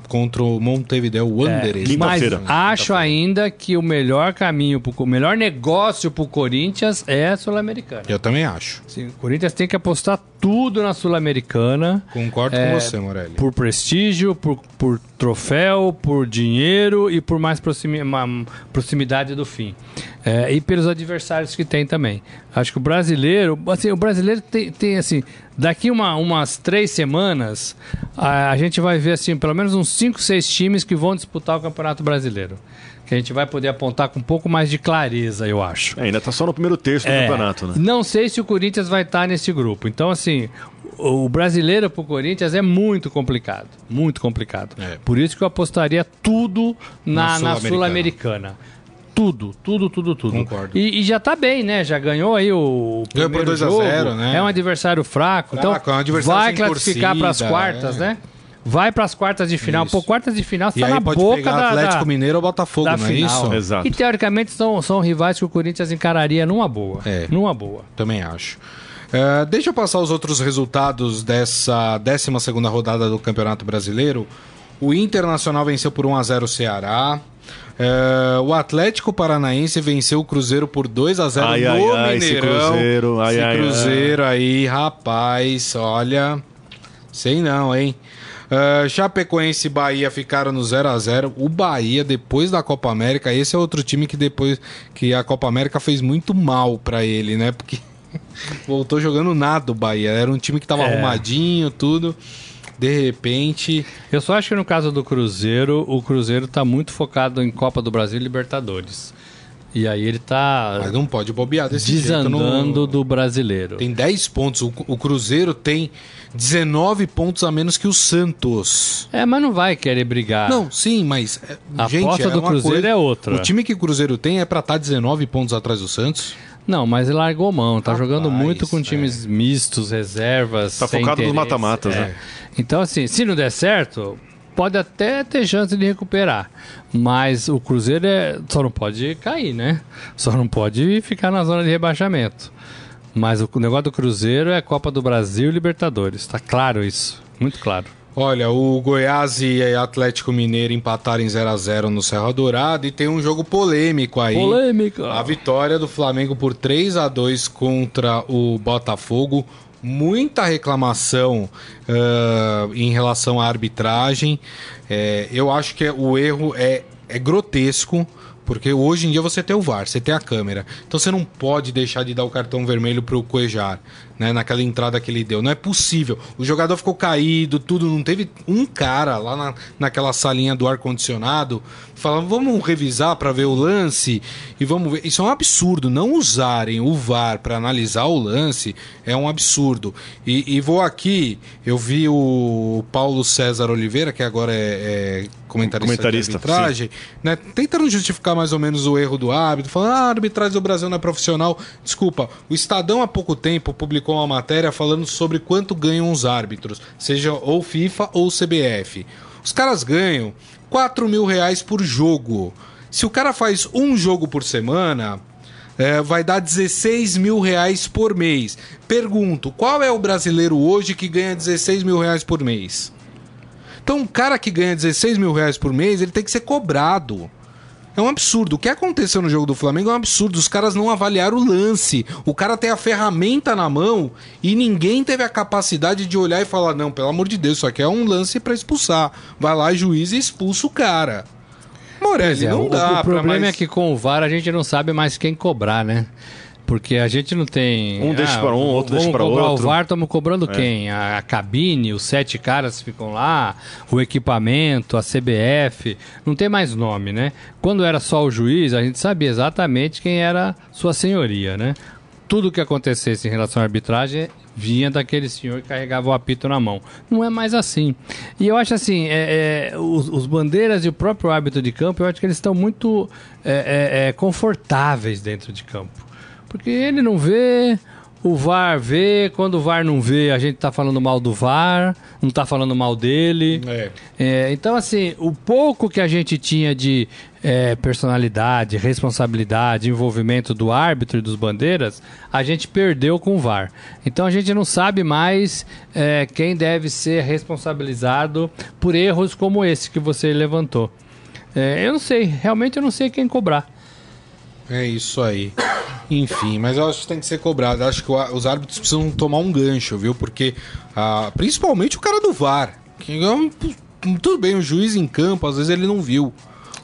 contra o Montevideo Wanderers. Mas Quinta-feira. acho ainda que o melhor caminho, pro, o melhor negócio pro Corinthians é a Sul-Americana. Eu também acho. Sim, o Corinthians tem que apostar tudo na Sul-Americana. Concordo É, com você, Morelli. Por prestígio, por, por troféu, por dinheiro e por mais proximi- ma- proximidade do fim. É, e pelos adversários que tem também. Acho que o brasileiro, assim, o brasileiro tem, tem, assim, daqui uma, umas três semanas, a, a gente vai ver assim, pelo menos uns cinco, seis times que vão disputar o Campeonato Brasileiro. Que a gente vai poder apontar com um pouco mais de clareza, eu acho. É, ainda tá só no primeiro terço do É, campeonato, né? Não sei se o Corinthians vai estar nesse grupo. Então, assim, o o brasileiro pro Corinthians é muito complicado. Muito complicado. É. Por isso que eu apostaria tudo na, Na na Sul-Americana. Sul-Americana. Tudo, tudo, tudo, tudo. Concordo. E, e já tá bem, né? Já ganhou aí o Ganhou por primeiro 2 a jogo. 0, né? É um adversário fraco. Fraco, então é um adversário vai classificar para as quartas, é. né? Vai para as quartas de final. Isso. Pô, quartas de final, você E tá aí na pode boca pegar da, Atlético da, Mineiro ou Botafogo, da não é final. isso? Exato. E teoricamente são, são rivais que o Corinthians encararia numa boa. É. Numa boa. Também acho. É, deixa eu passar os outros resultados dessa 12 rodada do Campeonato Brasileiro. O Internacional venceu por 1x0 o Ceará. É, o Atlético Paranaense venceu o Cruzeiro por 2 a 0 Ai, no ai, ai, esse Mineirão. Cruzeiro, ai, esse. Cruzeiro aí, rapaz, olha. Sei não, hein? É, Chapecoense e Bahia ficaram no 0 a 0 O Bahia, depois da Copa América, esse é outro time que depois que a Copa América fez muito mal pra ele, né? Porque voltou jogando nada o Bahia. Era um time que tava É. arrumadinho, tudo. De repente. Eu só acho que no caso do Cruzeiro, o Cruzeiro tá muito focado em Copa do Brasil e Libertadores. E aí ele tá Mas não pode bobear desse jeito. desandando no- do brasileiro. Tem 10 pontos. O, o Cruzeiro tem 19 pontos a menos que o Santos. É, mas não vai querer brigar. Não, sim, mas. é, A gente, aposta é do Cruzeiro coisa- é outra. O time que o Cruzeiro tem é pra estar 19 pontos atrás do Santos. Não, mas ele largou mão. Tá Rapaz, jogando muito com é. times mistos, reservas. Tá focado nos mata-matas, É. né? Então, assim, se não der certo, pode até ter chance de recuperar. Mas o Cruzeiro é... só não pode cair, né? Só não pode ficar na zona de rebaixamento. Mas o negócio do Cruzeiro é Copa do Brasil e Libertadores. Tá claro isso. Muito claro. Olha, o Goiás e Atlético Mineiro empataram em 0 a 0 no Serra Dourada e tem um jogo polêmico aí. Polêmica. A vitória do Flamengo por 3 a 2 contra o Botafogo. Muita reclamação uh, em relação à arbitragem. É, eu acho que o erro é, é grotesco. Porque hoje em dia você tem o VAR, você tem a câmera. Então você não pode deixar de dar o cartão vermelho pro Cuejar, né? Naquela entrada que ele deu. Não é possível. O jogador ficou caído, tudo. Não teve um cara lá na, naquela salinha do ar-condicionado falando, vamos revisar para ver o lance e vamos ver. Isso é um absurdo. Não usarem o VAR para analisar o lance é um absurdo. E, e, vou aqui, eu vi o Paulo César Oliveira, que agora é, é comentarista, comentarista de arbitragem, né, tentando justificar mais ou menos o erro do árbitro, falando, ah, a arbitragem do Brasil não é profissional. Desculpa, o Estadão há pouco tempo publicou uma matéria falando sobre quanto ganham os árbitros, seja ou FIFA ou CBF. Os caras ganham 4 mil reais por jogo. Se o cara faz um jogo por semana, é, vai dar 16 mil reais por mês. Pergunto, qual é o brasileiro hoje que ganha 16 mil reais por mês? Então, um cara que ganha 16 mil reais por mês, ele tem que ser cobrado. É um absurdo. O que aconteceu no jogo do Flamengo é um absurdo. Os caras não avaliaram o lance. O cara tem a ferramenta na mão e ninguém teve a capacidade de olhar e falar: não, pelo amor de Deus, isso aqui é um lance para expulsar. Vai lá, juiz, e expulsa o cara. Morelli, é, não o, dá. O problema mais... é que com o VAR a gente não sabe mais quem cobrar, né? Porque a gente não tem. Um deixa ah, para um, outro deixa para outro. o VAR, estamos cobrando é. quem? A, a, cabine, os sete caras ficam lá, o equipamento, a CBF. Não tem mais nome, né? Quando era só o juiz, a gente sabia exatamente quem era Sua Senhoria, né? Tudo que acontecesse em relação à arbitragem vinha daquele senhor que carregava o apito na mão. Não é mais assim. E eu acho assim, é, é, os, os, bandeiras e o próprio árbitro de campo, eu acho que eles estão muito é, é, é confortáveis dentro de campo. Porque ele não vê, o VAR vê, quando o VAR não vê, a gente tá falando mal do VAR, não tá falando mal dele. É. É, então, assim, o pouco que a gente tinha de é, personalidade, responsabilidade, envolvimento do árbitro e dos bandeiras, a gente perdeu com o VAR. Então a gente não sabe mais é, quem deve ser responsabilizado por erros como esse que você levantou. É, eu não sei, realmente eu não sei quem cobrar. É isso aí. Enfim, mas eu acho que tem que ser cobrado. Eu acho que os árbitros precisam tomar um gancho, viu? Porque, ah, principalmente o cara do VAR. Que, é tudo bem, o juiz em campo, às vezes ele não viu.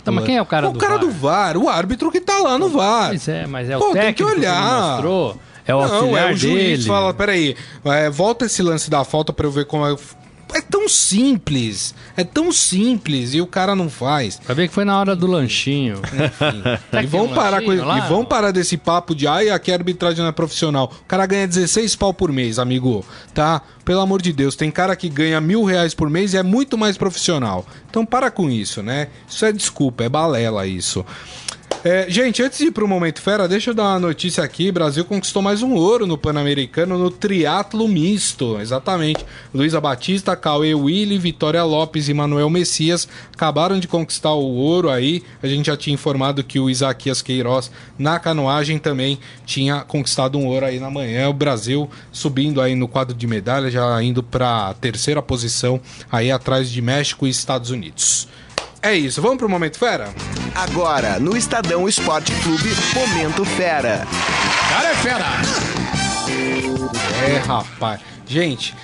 Tá, mas quem é o cara o do cara VAR? do VAR, o árbitro que tá lá no VAR. Mas é, mas é o Pô, técnico tem que olhar. que mostrou. É o não, auxiliar é o juiz dele. fala, peraí, é, volta esse lance da falta para eu ver como é é tão simples. É tão simples e o cara não faz. Vai ver que foi na hora do lanchinho. Tá e, vão um parar com, e vão parar desse papo de ai, aqui a arbitragem não é profissional. O cara ganha 16 pau por mês, amigo. Tá? Pelo amor de Deus, tem cara que ganha mil reais por mês e é muito mais profissional. Então para com isso, né? Isso é desculpa, é balela isso. É, gente, antes de ir pro Momento Fera, deixa eu dar uma notícia aqui. Brasil conquistou mais um ouro no Pan-Americano no triatlo misto. Exatamente. Luísa Batista, Cauê Willi, Vitória Lopes e Manuel Messias acabaram de conquistar o ouro aí. A gente já tinha informado que o Isaquias Queiroz na canoagem também tinha conquistado um ouro aí na manhã. O Brasil subindo aí no quadro de medalha, já indo para terceira posição aí atrás de México e Estados Unidos. É isso, vamos pro Momento Fera? Agora, no Estadão Esporte Clube, Momento Fera. Cara é fera! É, rapaz. Gente,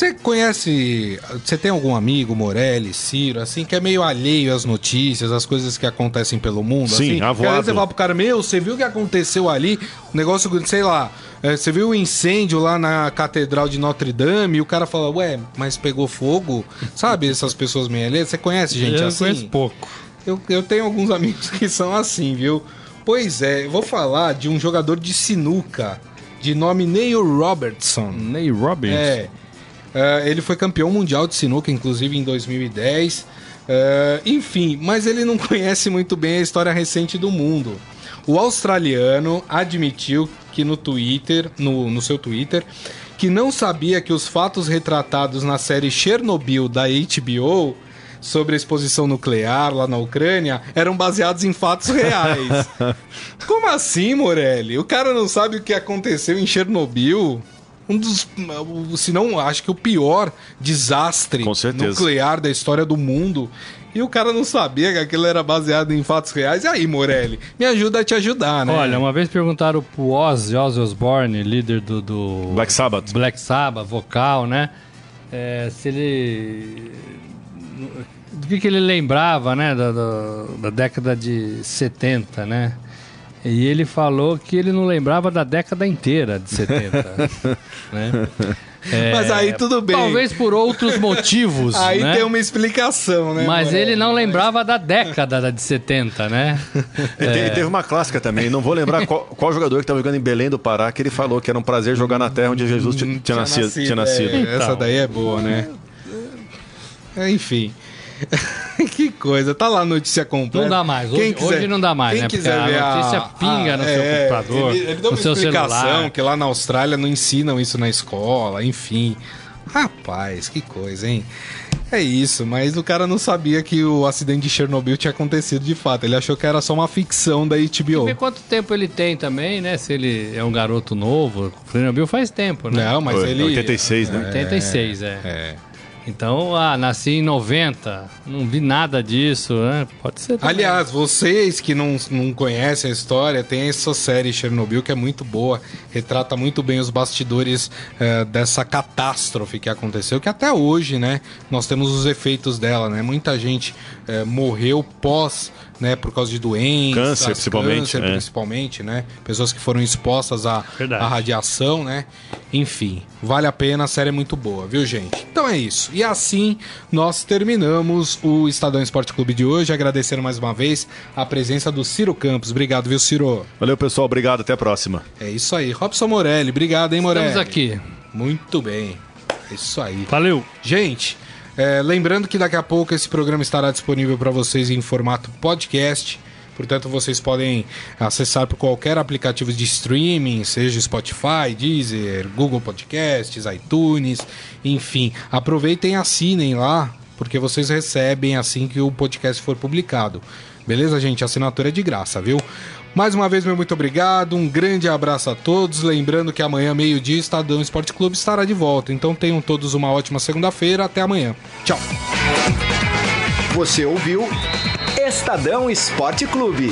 você conhece. Você tem algum amigo, Morelli, Ciro, assim, que é meio alheio às notícias, às coisas que acontecem pelo mundo? Sim, assim? Aí você fala pro cara, meu, você viu o que aconteceu ali? O negócio, sei lá, é, você viu o incêndio lá na Catedral de Notre Dame e o cara fala, ué, mas pegou fogo? Sabe essas pessoas meio alheias? Você conhece gente eu assim? Eu conheço pouco. Eu, eu tenho alguns amigos que são assim, viu? Pois é, eu vou falar de um jogador de sinuca de nome Neil Robertson. Neil Robertson? É. Uh, ele foi campeão mundial de sinuca, inclusive em 2010. Uh, é, enfim, mas ele não conhece muito bem a história recente do mundo. O australiano admitiu que no Twitter, no, no seu Twitter, que não sabia que os fatos retratados na série Chernobyl da HBO sobre a exposição nuclear lá na Ucrânia eram baseados em fatos reais. Como assim, Morelli? O cara não sabe o que aconteceu em Chernobyl? Um dos, se não, acho que o pior desastre nuclear da história do mundo. E o cara não sabia que aquilo era baseado em fatos reais. E aí, Morelli, me ajuda a te ajudar, né? Olha, uma vez perguntaram pro Ozzy, Ozzy Osbourne, líder do, do Black Sabbath. Black Sabbath, vocal, né? É, se ele. Do que, que ele lembrava, né? Da, da, da década de 70, né? E ele falou que ele não lembrava da década inteira de 70. né? É, Mas aí tudo bem. Talvez por outros motivos. Aí né? tem uma explicação, né? Mas Morelli? ele não lembrava da década de 70, né? E te- e teve uma clássica também, não vou lembrar qual, qual jogador que estava jogando em Belém do Pará, que ele falou que era um prazer jogar na terra onde Jesus ti- tinha, nascido. tinha nascido. é, Essa Então. daí é boa, né? É, Enfim. que coisa, tá lá a notícia completa. Não dá mais, hoje- hoje não dá mais, quem né? Quiser Porque a ver notícia pinga no seu computador, Ele, ele deu no uma seu explicação celular. que lá na Austrália não ensinam isso na escola, enfim. Rapaz, que coisa, hein? É isso, mas o cara não sabia que o acidente de Chernobyl tinha acontecido de fato. Ele achou que era só uma ficção da HBO. Ver quanto tempo ele tem também, né? Se ele é um garoto novo. O Chernobyl faz tempo, né? Não, mas Foi, ele. 86, né? 86, é. É. Então, ah, nasci em 90, não vi nada disso, né? Pode ser também. Aliás, vocês que não, não conhecem a história, tem essa série Chernobyl que é muito boa, retrata muito bem os bastidores eh, dessa catástrofe que aconteceu, que até hoje, né, nós temos os efeitos dela, né? Muita gente eh, morreu pós, né, por causa de doenças, Câncer, principalmente, câncer, é. principalmente, né? Pessoas que foram expostas à, à radiação, né? Enfim, vale a pena, a série é muito boa, viu, gente? Então é isso. E assim nós terminamos o Estadão Esporte Clube de hoje, agradecendo mais uma vez a presença do Ciro Campos. Obrigado, viu, Ciro? Valeu, pessoal. Obrigado. Até a próxima. É isso aí. Robson Morelli, obrigado, hein, Morelli? Estamos aqui. Muito bem. É isso aí. Valeu. Gente, é, lembrando que daqui a pouco esse programa estará disponível para vocês em formato podcast. Portanto, vocês podem acessar por qualquer aplicativo de streaming, seja Spotify, Deezer, Google Podcasts, iTunes, enfim. Aproveitem e assinem lá, porque vocês recebem assim que o podcast for publicado. Beleza, gente? A assinatura é de graça, viu? Mais uma vez, meu muito obrigado, um grande abraço a todos. Lembrando que amanhã, meio-dia, Estadão Esporte Clube estará de volta. Então tenham todos uma ótima segunda-feira. Até amanhã. Tchau. Você ouviu Estadão Esporte Clube.